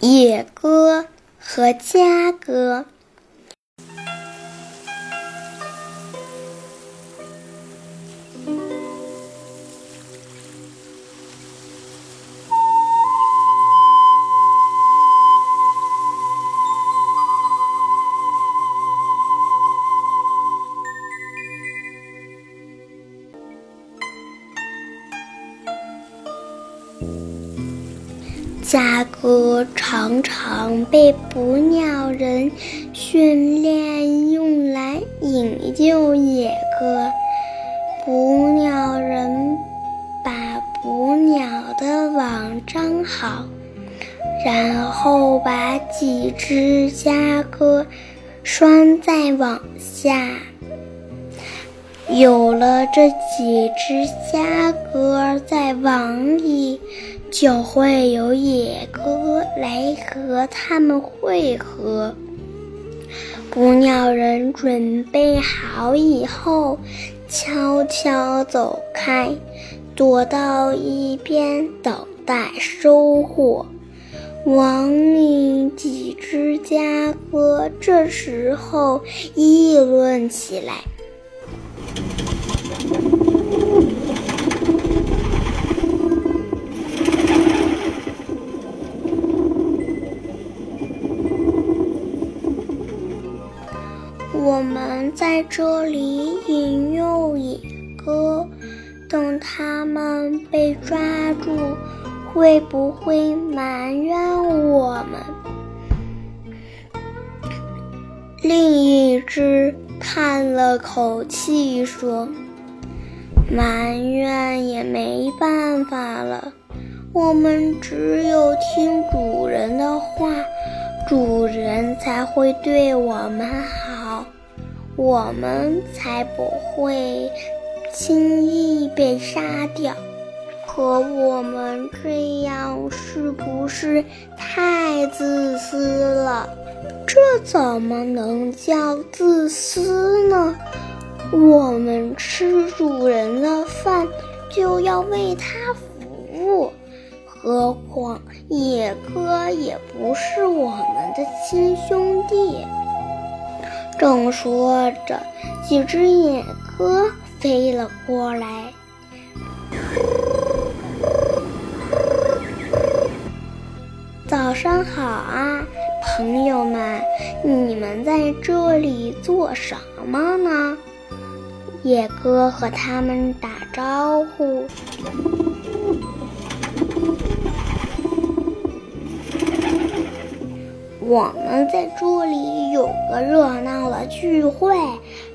野鸽和家鸽。嘉哥常常被捕鸟人训练用来引诱野鸽。捕鸟人把捕鸟的网张好，然后把几只嘉哥拴在网下。有了这几只嘉哥在网里。就会有野鸽来和他们会合。捕鸟人准备好以后，悄悄走开，躲到一边等待收获。网里几只家哥这时候议论起来。我们在这里引诱野鸽，等他们被抓住，会不会埋怨我们？另一只叹了口气说：“埋怨也没办法了，我们只有听主人的话，主人才会对我们好。”我们才不会轻易被杀掉。可我们这样是不是太自私了？这怎么能叫自私呢？我们吃主人的饭就要为他服务，何况野哥也不是我们的亲兄弟。正说着，几只野鸽飞了过来。早上好啊，朋友们！你们在这里做什么呢？野哥和他们打招呼。我们在这里有个热闹的聚会，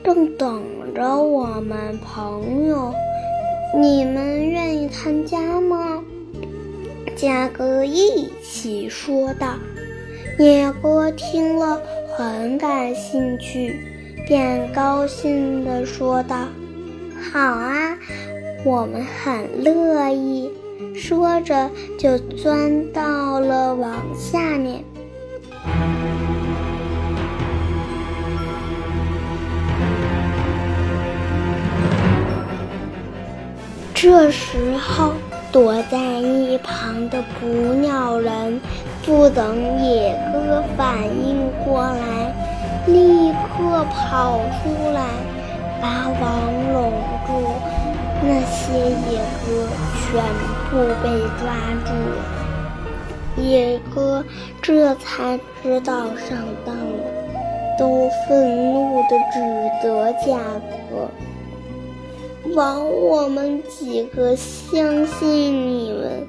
正等着我们朋友。你们愿意参加吗？嘉哥一起说道。野哥听了很感兴趣，便高兴地说道：“好啊，我们很乐意。”说着就钻到了网下面。这时候，躲在一旁的捕鸟人不等野哥反应过来，立刻跑出来，把网拢住。那些野哥全部被抓住，野哥这才知道上当了，都愤怒地指责甲哥。枉我们几个相信你们，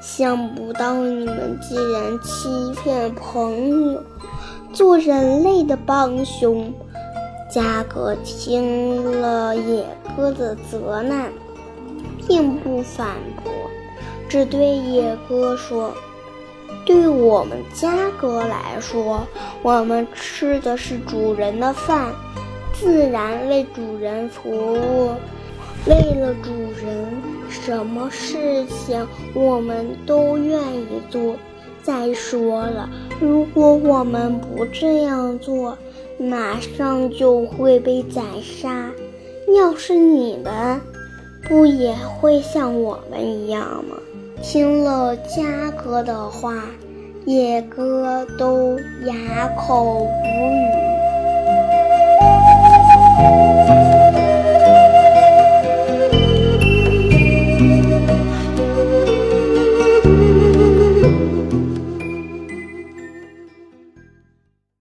想不到你们竟然欺骗朋友，做人类的帮凶。嘉哥听了野哥的责难，并不反驳，只对野哥说：“对我们家哥来说，我们吃的是主人的饭，自然为主人服务。”为了主人，什么事情我们都愿意做。再说了，如果我们不这样做，马上就会被宰杀。要是你们，不也会像我们一样吗？听了嘉哥的话，野哥都哑口无语。